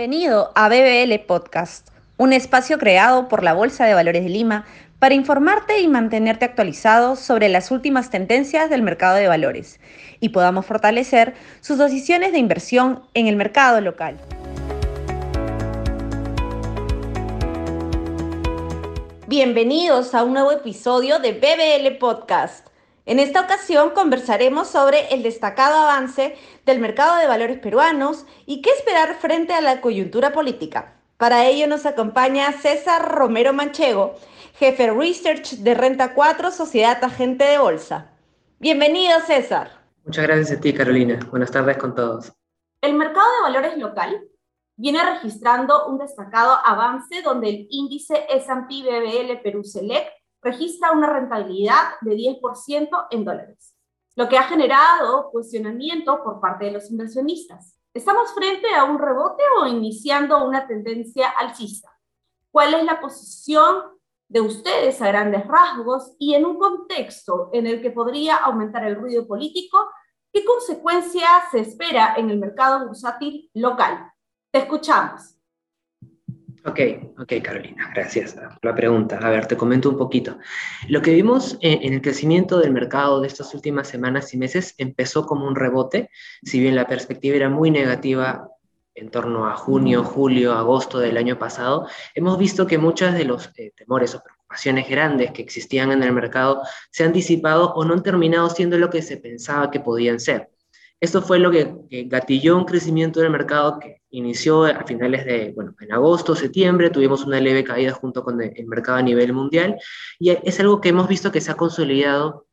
Bienvenido a BBL Podcast, un espacio creado por la Bolsa de Valores de Lima para informarte y mantenerte actualizado sobre las últimas tendencias del mercado de valores y podamos fortalecer sus decisiones de inversión en el mercado local. Bienvenidos a un nuevo episodio de BBL Podcast. En esta ocasión conversaremos sobre el destacado avance del mercado de valores peruanos y qué esperar frente a la coyuntura política. Para ello nos acompaña César Romero Manchego, jefe Research de Renta 4, Sociedad Agente de Bolsa. Bienvenido, César. Muchas gracias a ti, Carolina. Buenas tardes con todos. El mercado de valores local viene registrando un destacado avance donde el índice S&P BBL Perú Select registra una rentabilidad de 10% en dólares, lo que ha generado cuestionamiento por parte de los inversionistas. ¿Estamos frente a un rebote o iniciando una tendencia alcista? ¿Cuál es la posición de ustedes a grandes rasgos y en un contexto en el que podría aumentar el ruido político? ¿Qué consecuencias se espera en el mercado bursátil local? Te escuchamos. Ok, ok, Carolina, gracias por la pregunta. A ver, te comento un poquito. Lo que vimos en, el crecimiento del mercado de estas últimas semanas y meses empezó como un rebote, si bien la perspectiva era muy negativa en torno a junio, julio, agosto del año pasado, hemos visto que muchos de los eh, temores o preocupaciones grandes que existían en el mercado se han disipado o no han terminado siendo lo que se pensaba que podían ser. Esto fue lo que, gatilló un crecimiento del mercado que inició a finales de, bueno, en agosto, septiembre, tuvimos una leve caída junto con el, mercado a nivel mundial y es algo que hemos visto que se ha consolidado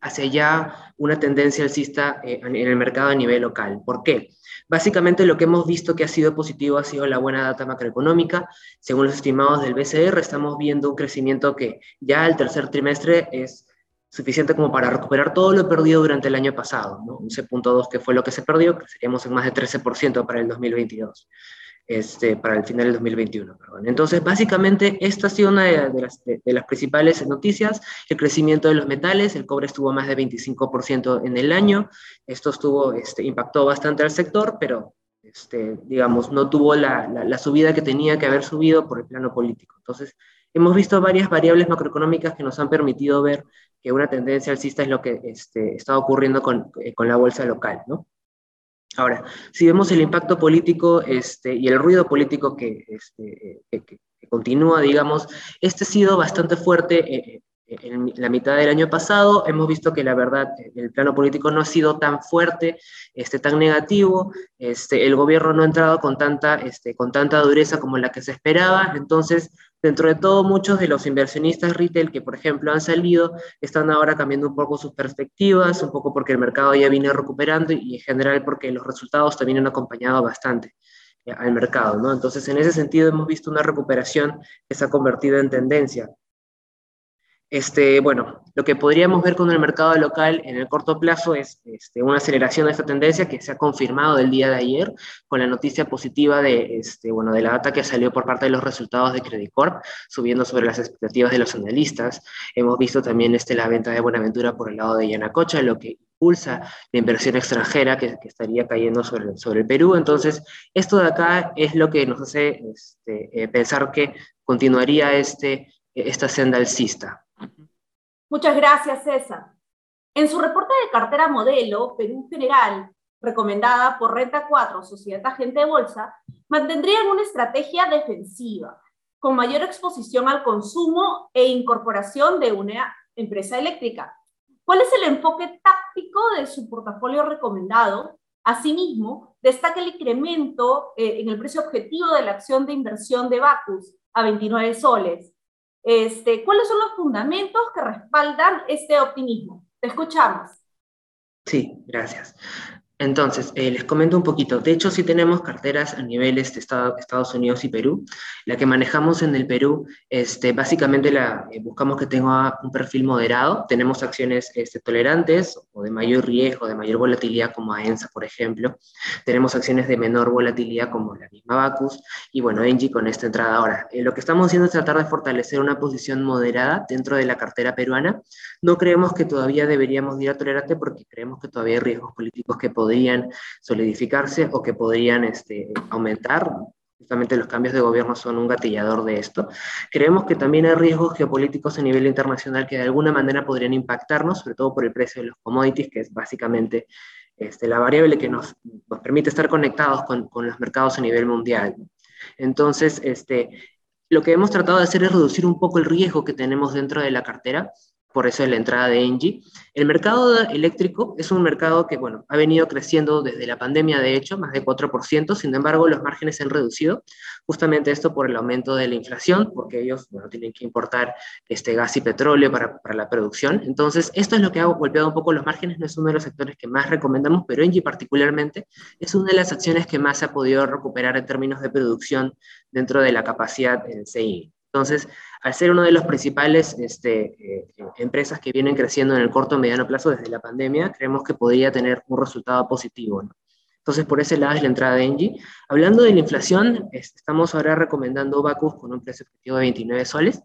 hacia ya una tendencia alcista eh, en el mercado a nivel local. ¿Por qué? Básicamente lo que hemos visto que ha sido positivo ha sido la buena data macroeconómica. Según los estimados del BCR, estamos viendo un crecimiento que ya el tercer trimestre es suficiente como para recuperar todo lo perdido durante el año pasado, ¿no? 11.2 que fue lo que se perdió, que seríamos en más de 13% para el 2022, este, para el final del 2021. Perdón. Entonces, básicamente, esta ha sido una de, las, de, las, principales noticias, el crecimiento de los metales, el cobre estuvo más de 25% en el año, esto estuvo, este, impactó bastante al sector, pero este, digamos, no tuvo la, la, la subida que tenía que haber subido por el plano político. Entonces, hemos visto varias variables macroeconómicas que nos han permitido ver que una tendencia alcista es lo que este, está ocurriendo con, eh, con, la bolsa local, ¿no? Ahora, si vemos el impacto político este, y el ruido político que, este, eh, que, continúa, digamos, este ha sido bastante fuerte eh, en la mitad del año pasado. Hemos visto que la verdad, el plano político no ha sido tan fuerte, tan negativo. El gobierno no ha entrado con tanta, con tanta dureza como la que se esperaba. Entonces, Dentro de todo, muchos de los inversionistas retail que, por ejemplo, han salido, están ahora cambiando un poco sus perspectivas, un poco porque el mercado ya viene recuperando y en general porque los resultados también han acompañado bastante eh, al mercado, ¿no? Entonces, en ese sentido, hemos visto una recuperación que se ha convertido en tendencia. Este, bueno, lo que podríamos ver con el mercado local en el corto plazo es este, una aceleración de esta tendencia que se ha confirmado el día de ayer con la noticia positiva de, este, bueno, de la data que salió por parte de los resultados de Credit Corp, subiendo sobre las expectativas de los analistas. Hemos visto también este, la venta de Buenaventura por el lado de Yanacocha, lo que impulsa la inversión extranjera que, estaría cayendo sobre, sobre el Perú. Entonces, esto de acá es lo que nos hace este, eh, pensar que continuaría este, esta senda alcista. Muchas gracias, César. En su reporte de cartera modelo, Perú General, recomendada por Renta 4, Sociedad Agente de Bolsa, mantendrían una estrategia defensiva, con mayor exposición al consumo e incorporación de una empresa eléctrica. ¿Cuál es el enfoque táctico de su portafolio recomendado? Asimismo, destaca el incremento eh, en el precio objetivo de la acción de inversión de Bacus a 29 soles, este, ¿Cuáles son los fundamentos que respaldan este optimismo? Te escuchamos. Sí, gracias. Entonces, eh, les comento un poquito. De hecho, sí tenemos carteras a niveles de Estados Unidos y Perú. La que manejamos en el Perú, este, básicamente la, eh, buscamos que tenga un perfil moderado. Tenemos acciones este, tolerantes o de mayor riesgo, de mayor volatilidad como AENSA, por ejemplo. Tenemos acciones de menor volatilidad como la misma Bacus y bueno, Engie con esta entrada ahora. Eh, lo que estamos haciendo es tratar de fortalecer una posición moderada dentro de la cartera peruana. No creemos que todavía deberíamos ir a tolerante porque creemos que todavía hay riesgos políticos que podemos podrían solidificarse o que podrían este, aumentar. Justamente los cambios de gobierno son un gatillador de esto. Creemos que también hay riesgos geopolíticos a nivel internacional que de alguna manera podrían impactarnos, sobre todo por el precio de los commodities, que es básicamente este, la variable que nos, nos, permite estar conectados con, con, los mercados a nivel mundial. Entonces, este, lo que hemos tratado de hacer es reducir un poco el riesgo que tenemos dentro de la cartera por eso es la entrada de Engie. El mercado eléctrico es un mercado que, bueno, ha venido creciendo desde la pandemia, de hecho, más de 4%, sin embargo, los márgenes se han reducido, justamente esto por el aumento de la inflación, porque ellos, bueno, tienen que importar este gas y petróleo para, para la producción. Entonces, esto es lo que ha golpeado un poco los márgenes, no es uno de los sectores que más recomendamos, pero Engie particularmente es una de las acciones que más se ha podido recuperar en términos de producción dentro de la capacidad en CI. Entonces, al ser una de las principales este, eh, empresas que vienen creciendo en el corto y mediano plazo desde la pandemia, creemos que podría tener un resultado positivo. Entonces, por ese lado es la entrada de Engie. Hablando de la inflación, estamos ahora recomendando Bacus con un precio objetivo de 29 soles.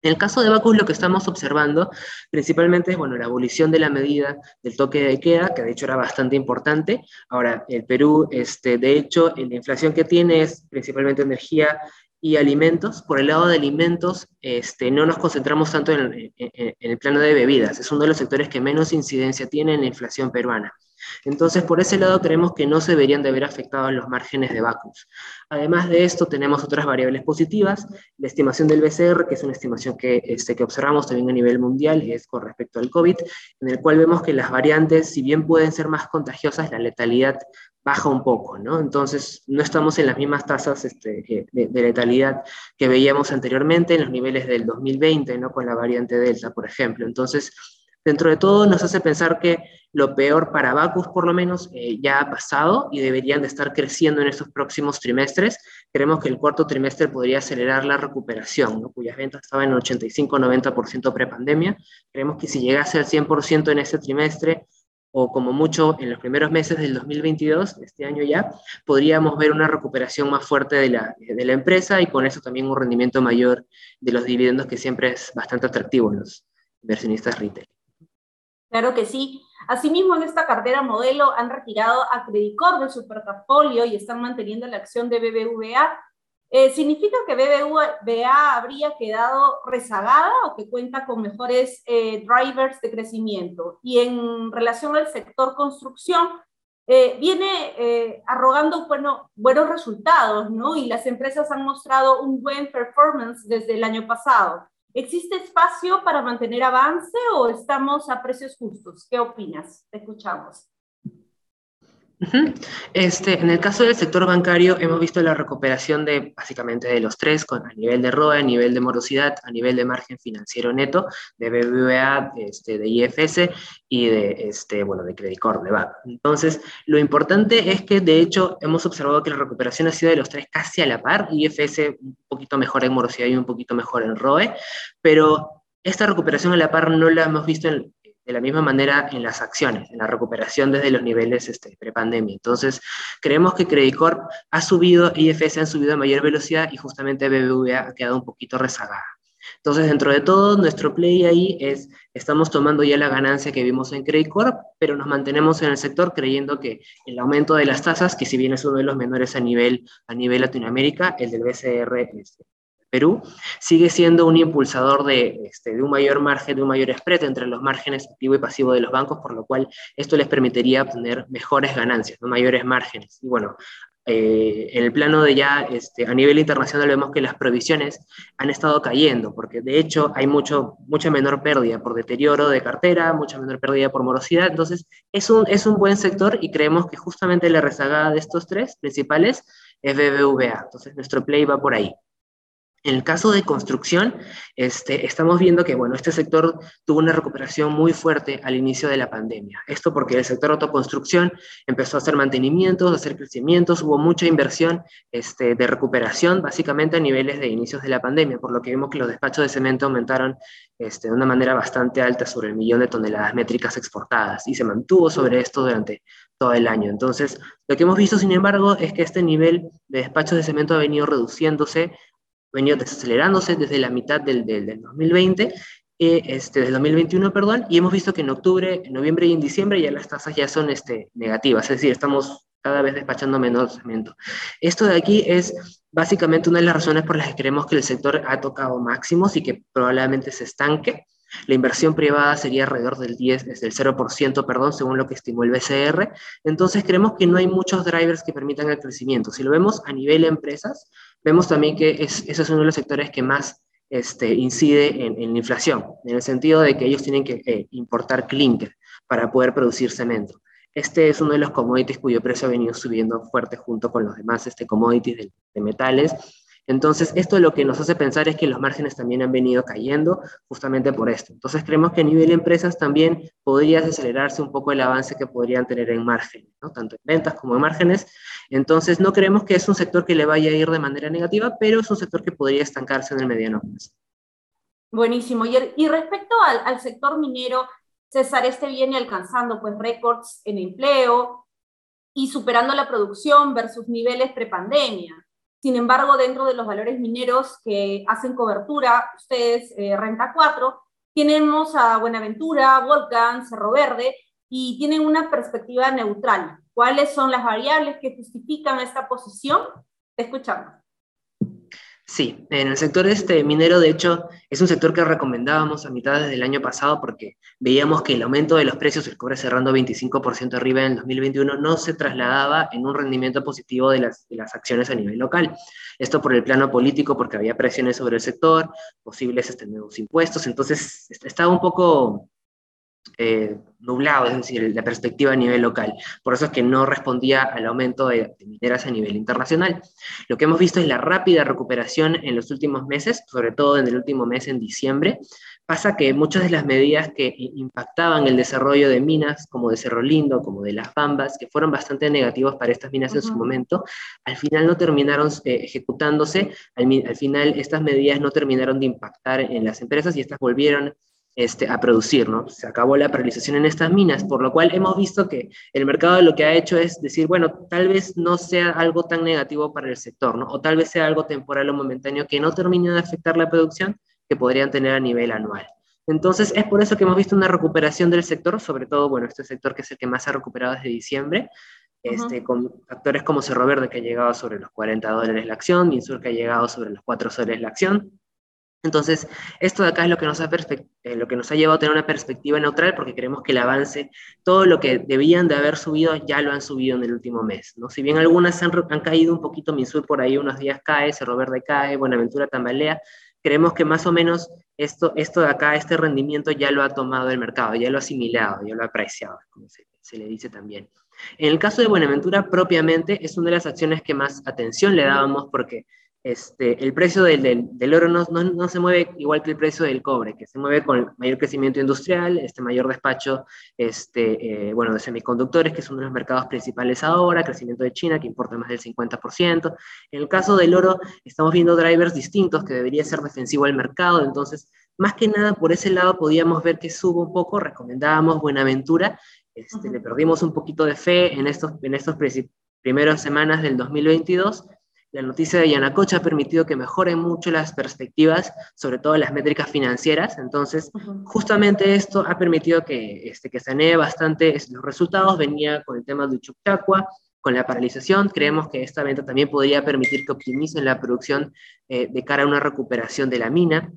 En el caso de Bacus, lo que estamos observando principalmente es bueno, la abolición de la medida del toque de queda, que de hecho era bastante importante. Ahora, el Perú, este, de hecho, la inflación que tiene es principalmente energía y alimentos. Por el lado de alimentos, este, no nos concentramos tanto en, el plano de bebidas. Es uno de los sectores que menos incidencia tiene en la inflación peruana. Entonces, por ese lado, creemos que no se deberían de haber afectado los márgenes de Bacus. Además de esto, tenemos otras variables positivas. La estimación del BCR, que es una estimación que, este, que observamos también a nivel mundial, es con respecto al COVID, en el cual vemos que las variantes, si bien pueden ser más contagiosas, la letalidad baja un poco, ¿no? Entonces, no estamos en las mismas tasas este, de, letalidad que veíamos anteriormente en los niveles del 2020, ¿no? Con la variante Delta, por ejemplo. Entonces, dentro de todo, nos hace pensar que lo peor para Bacus, por lo menos, eh, ya ha pasado y deberían de estar creciendo en estos próximos trimestres. Creemos que el cuarto trimestre podría acelerar la recuperación, ¿no? cuyas ventas estaban en 85-90% prepandemia. Creemos que si llegase al 100% en ese trimestre, o como mucho en los primeros meses del 2022, este año ya, podríamos ver una recuperación más fuerte de la, de la empresa y con eso también un rendimiento mayor de los dividendos que siempre es bastante atractivo en los inversionistas retail. Claro que sí. Asimismo, en esta cartera modelo han retirado a Credicor de su portafolio y están manteniendo la acción de BBVA eh, ¿Significa que BBVA habría quedado rezagada o que cuenta con mejores eh, drivers de crecimiento? Y en relación al sector construcción, eh, viene arrogando bueno, buenos resultados, ¿no? Y las empresas han mostrado un buen performance desde el año pasado. ¿Existe espacio para mantener avance o estamos a precios justos? ¿Qué opinas? Te escuchamos. Este, en el caso del sector bancario hemos visto la recuperación de básicamente de los tres, con, a nivel de ROE, a nivel de morosidad, a nivel de margen financiero neto, de BBVA, este, de IFS y de, este, bueno, de Credit Corp, de BAC. Entonces, lo importante es que de hecho hemos observado que la recuperación ha sido de los tres casi a la par, IFS un poquito mejor en morosidad y un poquito mejor en ROE, pero esta recuperación a la par no la hemos visto en, de la misma manera en las acciones, en la recuperación desde los niveles este, prepandemia. Entonces, creemos que Credit Corp ha subido, IFS han subido a mayor velocidad y justamente BBVA ha quedado un poquito rezagada. Entonces, dentro de todo, nuestro play ahí es, estamos tomando ya la ganancia que vimos en Credit Corp, pero nos mantenemos en el sector creyendo que el aumento de las tasas, que si bien es uno de los menores a nivel, a nivel Latinoamérica, el del BCR este, Perú, sigue siendo un impulsador de, este, de, un mayor margen, de un mayor spread entre los márgenes activo y pasivo de los bancos, por lo cual esto les permitiría obtener mejores ganancias, mayores márgenes. Y bueno, eh, en el plano de ya este, a nivel internacional vemos que las provisiones han estado cayendo, porque de hecho hay mucho, mucha menor pérdida por deterioro de cartera, mucha menor pérdida por morosidad, entonces es un, es un buen sector y creemos que justamente la rezagada de estos tres principales es BBVA, entonces nuestro play va por ahí. En el caso de construcción, este, estamos viendo que bueno, este sector tuvo una recuperación muy fuerte al inicio de la pandemia. Esto porque el sector autoconstrucción empezó a hacer mantenimientos, a hacer crecimientos, hubo mucha inversión este, de recuperación, básicamente a niveles de inicios de la pandemia, por lo que vimos que los despachos de cemento aumentaron este, de una manera bastante alta sobre el millón de toneladas métricas exportadas y se mantuvo sobre esto durante todo el año. Entonces, lo que hemos visto, sin embargo, es que este nivel de despachos de cemento ha venido reduciéndose venido desacelerándose desde la mitad del, del, 2020 este, del 2021, perdón, y hemos visto que en octubre, en noviembre y en diciembre ya las tasas ya son este, negativas, es decir, estamos cada vez despachando menos cemento. Esto de aquí es básicamente una de las razones por las que creemos que el sector ha tocado máximos y que probablemente se estanque. La inversión privada sería alrededor del 10, del 0%, perdón, según lo que estimó el BCR. Entonces creemos que no hay muchos drivers que permitan el crecimiento. Si lo vemos a nivel de empresas, vemos también que es, ese es uno de los sectores que más este, incide en, la inflación, en el sentido de que ellos tienen que eh, importar clinker para poder producir cemento. Este es uno de los commodities cuyo precio ha venido subiendo fuerte junto con los demás este, commodities de, metales. Entonces, esto lo que nos hace pensar es que los márgenes también han venido cayendo justamente por esto. Entonces, creemos que a nivel de empresas también podría acelerarse un poco el avance que podrían tener en margen, ¿no? tanto en ventas como en márgenes. Entonces, no creemos que es un sector que le vaya a ir de manera negativa, pero es un sector que podría estancarse en el mediano plazo. Buenísimo. Y, respecto al, al sector minero, César, este viene alcanzando pues récords en empleo y superando la producción versus niveles prepandemia. Sin embargo, dentro de los valores mineros que hacen cobertura, ustedes, eh, Renta 4, tenemos a Buenaventura, Volcan, Cerro Verde, y tienen una perspectiva neutral. ¿Cuáles son las variables que justifican esta posición? Escuchamos. Sí, en el sector este minero, de hecho, es un sector que recomendábamos a mitad del año pasado porque veíamos que el aumento de los precios, el cobre cerrando 25% arriba en el 2021, no se trasladaba en un rendimiento positivo de las, de las acciones a nivel local. Esto por el plano político, porque había presiones sobre el sector, posibles este, nuevos impuestos, entonces estaba un poco eh, nublado, es decir, la perspectiva a nivel local. Por eso es que no respondía al aumento de, mineras a nivel internacional. Lo que hemos visto es la rápida recuperación en los últimos meses, sobre todo en el último mes, en diciembre. Pasa que muchas de las medidas que impactaban el desarrollo de minas, como de Cerro Lindo, como de Las Bambas, que fueron bastante negativos para estas minas en su momento, al final no terminaron eh, ejecutándose, al, al final estas medidas no terminaron de impactar en las empresas y estas volvieron este, a producir, ¿no? Se acabó la paralización en estas minas, por lo cual hemos visto que el mercado lo que ha hecho es decir, bueno, tal vez no sea algo tan negativo para el sector, ¿no? O tal vez sea algo temporal o momentáneo que no termine de afectar la producción que podrían tener a nivel anual. Entonces, es por eso que hemos visto una recuperación del sector, sobre todo, bueno, este sector que es el que más ha recuperado desde diciembre, este, con actores como Cerro Verde que ha llegado sobre los 40 dólares la acción, Minsur que ha llegado sobre los 4 soles la acción, entonces, esto de acá es lo que, nos ha eh, lo que nos ha llevado a tener una perspectiva neutral porque creemos que el avance, todo lo que debían de haber subido, ya lo han subido en el último mes. ¿no? Si bien algunas han, han caído un poquito, Minsur por ahí unos días cae, Cerro Verde cae, Buenaventura tambalea, creemos que más o menos esto, esto de acá, este rendimiento ya lo ha tomado el mercado, ya lo ha asimilado, ya lo ha apreciado, como se, se le dice también. En el caso de Buenaventura propiamente, es una de las acciones que más atención le dábamos porque este, el precio del, oro no, se mueve igual que el precio del cobre, que se mueve con mayor crecimiento industrial, este mayor despacho este, eh, bueno, de semiconductores, que es uno de los mercados principales ahora, crecimiento de China, que importa más del 50%. En el caso del oro, estamos viendo drivers distintos que debería ser defensivo al mercado, entonces, más que nada, por ese lado podíamos ver que subo un poco, recomendábamos Buenaventura, este, le perdimos un poquito de fe en estos, en estos primeras semanas del 2022, la noticia de Yanacocha ha permitido que mejoren mucho las perspectivas, sobre todo las métricas financieras. Entonces, justamente esto ha permitido que, este, que sanee bastante los resultados. Venía con el tema de Uchucchacua, con la paralización. Creemos que esta venta también podría permitir que optimicen la producción eh, de cara a una recuperación de la mina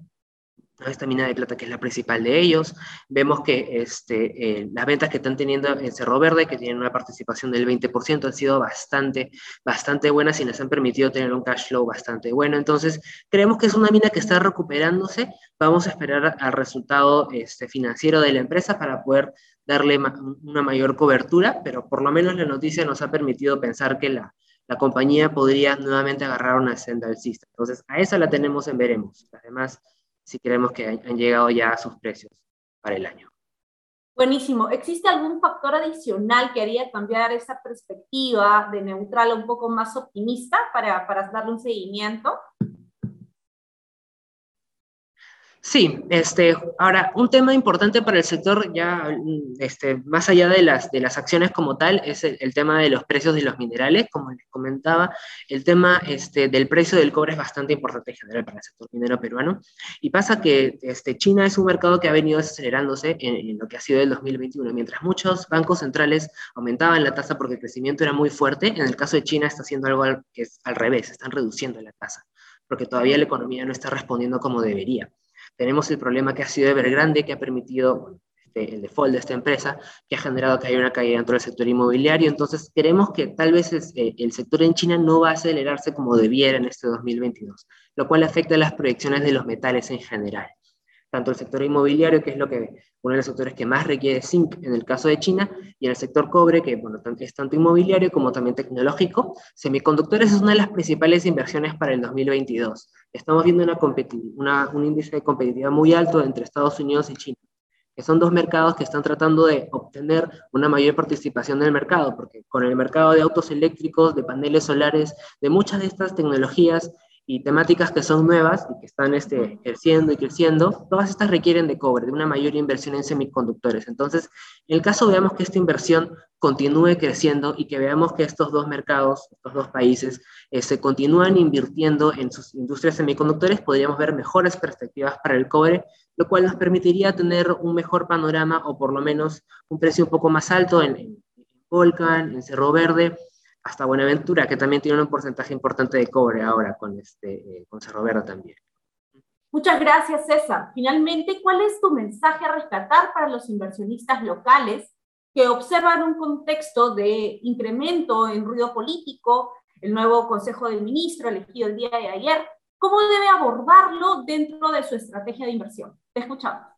esta mina de plata que es la principal de ellos. Vemos que este, eh, las ventas que están teniendo en Cerro Verde, que tienen una participación del 20%, han sido bastante, bastante buenas y les han permitido tener un cash flow bastante bueno. Entonces, creemos que es una mina que está recuperándose. Vamos a esperar al resultado este, financiero de la empresa para poder darle una mayor cobertura, pero por lo menos la noticia nos ha permitido pensar que la, la compañía podría nuevamente agarrar una senda alcista. Entonces, a esa la tenemos en veremos. Además, si creemos que han llegado ya a sus precios para el año. Buenísimo. ¿Existe algún factor adicional que haría cambiar esa perspectiva de neutral a un poco más optimista para, para darle un seguimiento? Sí, este, ahora, un tema importante para el sector, ya este, más allá de las, de las acciones como tal, es el, tema de los precios de los minerales. Como les comentaba, el tema este, del precio del cobre es bastante importante en general para el sector minero peruano. Y pasa que este, China es un mercado que ha venido acelerándose en, en, lo que ha sido el 2021. Mientras muchos bancos centrales aumentaban la tasa porque el crecimiento era muy fuerte, en el caso de China está haciendo algo que es al revés, están reduciendo la tasa, porque todavía la economía no está respondiendo como debería. Tenemos el problema que ha sido Evergrande, que ha permitido este, el default de esta empresa, que ha generado que haya una caída dentro del sector inmobiliario. Entonces, creemos que tal vez eh, el sector en China no va a acelerarse como debiera en este 2022, lo cual afecta las proyecciones de los metales en general tanto el sector inmobiliario, que es lo que, uno de los sectores que más requiere zinc en el caso de China, y en el sector cobre, que bueno, es tanto inmobiliario como también tecnológico. Semiconductores es una de las principales inversiones para el 2022. Estamos viendo una una, un índice de competitividad muy alto entre Estados Unidos y China, que son dos mercados que están tratando de obtener una mayor participación del mercado, porque con el mercado de autos eléctricos, de paneles solares, de muchas de estas tecnologías, y temáticas que son nuevas y que están este, creciendo y creciendo, todas estas requieren de cobre, de una mayor inversión en semiconductores. Entonces, en el caso veamos que esta inversión continúe creciendo y que veamos que estos dos mercados, estos dos países, eh, se continúan invirtiendo en sus industrias semiconductores, podríamos ver mejores perspectivas para el cobre, lo cual nos permitiría tener un mejor panorama o por lo menos un precio un poco más alto en, en Volcan, en Cerro Verde, hasta Buenaventura, que también tiene un porcentaje importante de cobre ahora con, este, eh, con Cerro también. Muchas gracias, César. Finalmente, ¿cuál es tu mensaje a rescatar para los inversionistas locales que observan un contexto de incremento en ruido político, el nuevo Consejo del Ministro elegido el día de ayer? ¿Cómo debe abordarlo dentro de su estrategia de inversión? Te escuchamos.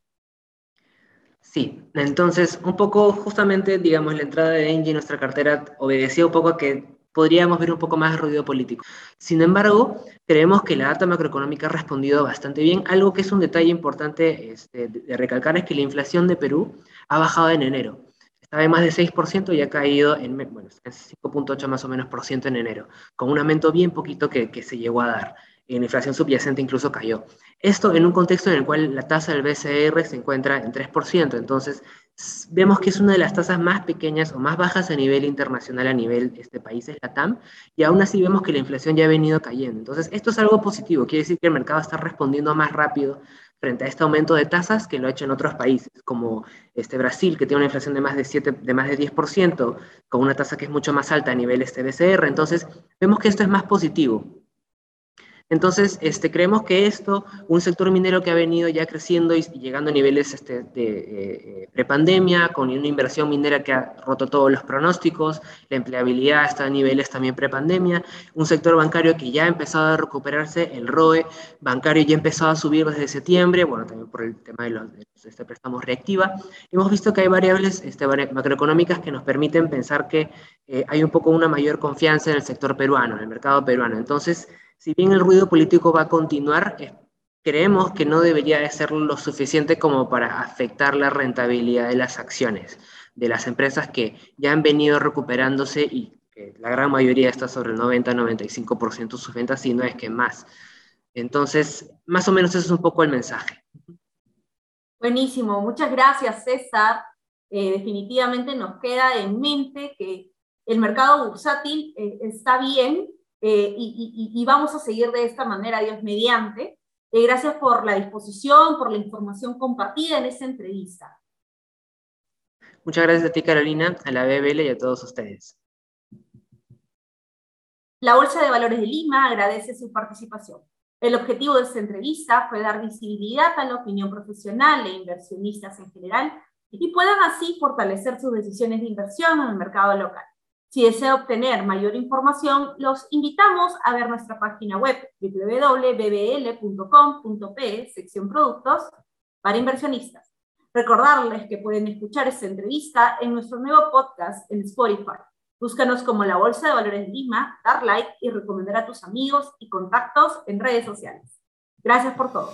Sí, entonces un poco justamente, digamos, la entrada de Engie en nuestra cartera obedecía un poco a que podríamos ver un poco más ruido político. Sin embargo, creemos que la data macroeconómica ha respondido bastante bien. Algo que es un detalle importante este, de recalcar es que la inflación de Perú ha bajado en enero. Estaba en más de 6% y ha caído en bueno, 5.8 más o menos por ciento en enero, con un aumento bien poquito que, que se llegó a dar en inflación subyacente incluso cayó. Esto en un contexto en el cual la tasa del BCR se encuentra en 3%, entonces vemos que es una de las tasas más pequeñas o más bajas a nivel internacional, a nivel este país, es la TAM, y aún así vemos que la inflación ya ha venido cayendo. Entonces, esto es algo positivo, quiere decir que el mercado está respondiendo más rápido frente a este aumento de tasas que lo ha hecho en otros países, como este Brasil, que tiene una inflación de más de, 7, de más de 10%, con una tasa que es mucho más alta a nivel este BCR. Entonces, vemos que esto es más positivo. Entonces, este, creemos que esto, un sector minero que ha venido ya creciendo y, llegando a niveles este, de eh, prepandemia, con una inversión minera que ha roto todos los pronósticos, la empleabilidad está a niveles también prepandemia, un sector bancario que ya ha empezado a recuperarse, el ROE bancario ya ha empezado a subir desde septiembre, bueno, también por el tema de los, este préstamos reactiva. Hemos visto que hay variables este, macroeconómicas que nos permiten pensar que eh, hay un poco una mayor confianza en el sector peruano, en el mercado peruano. Entonces, si bien el ruido político va a continuar, creemos que no debería de ser lo suficiente como para afectar la rentabilidad de las acciones de las empresas que ya han venido recuperándose y que la gran mayoría está sobre el 90-95% de sus ventas, si no es que más. Entonces, más o menos eso es un poco el mensaje. Buenísimo, muchas gracias César. Eh, definitivamente nos queda en mente que el mercado bursátil eh, está bien, eh, y, vamos a seguir de esta manera, Dios mediante. Eh, gracias por la disposición, por la información compartida en esta entrevista. Muchas gracias a ti, Carolina, a la BBL y a todos ustedes. La Bolsa de Valores de Lima agradece su participación. El objetivo de esta entrevista fue dar visibilidad a la opinión profesional e inversionistas en general y puedan así fortalecer sus decisiones de inversión en el mercado local. Si desea obtener mayor información, los invitamos a ver nuestra página web www.bbl.com.pe, sección productos, para inversionistas. Recordarles que pueden escuchar esta entrevista en nuestro nuevo podcast en Spotify. Búscanos como la Bolsa de Valores Lima, dar like y recomendar a tus amigos y contactos en redes sociales. Gracias por todo.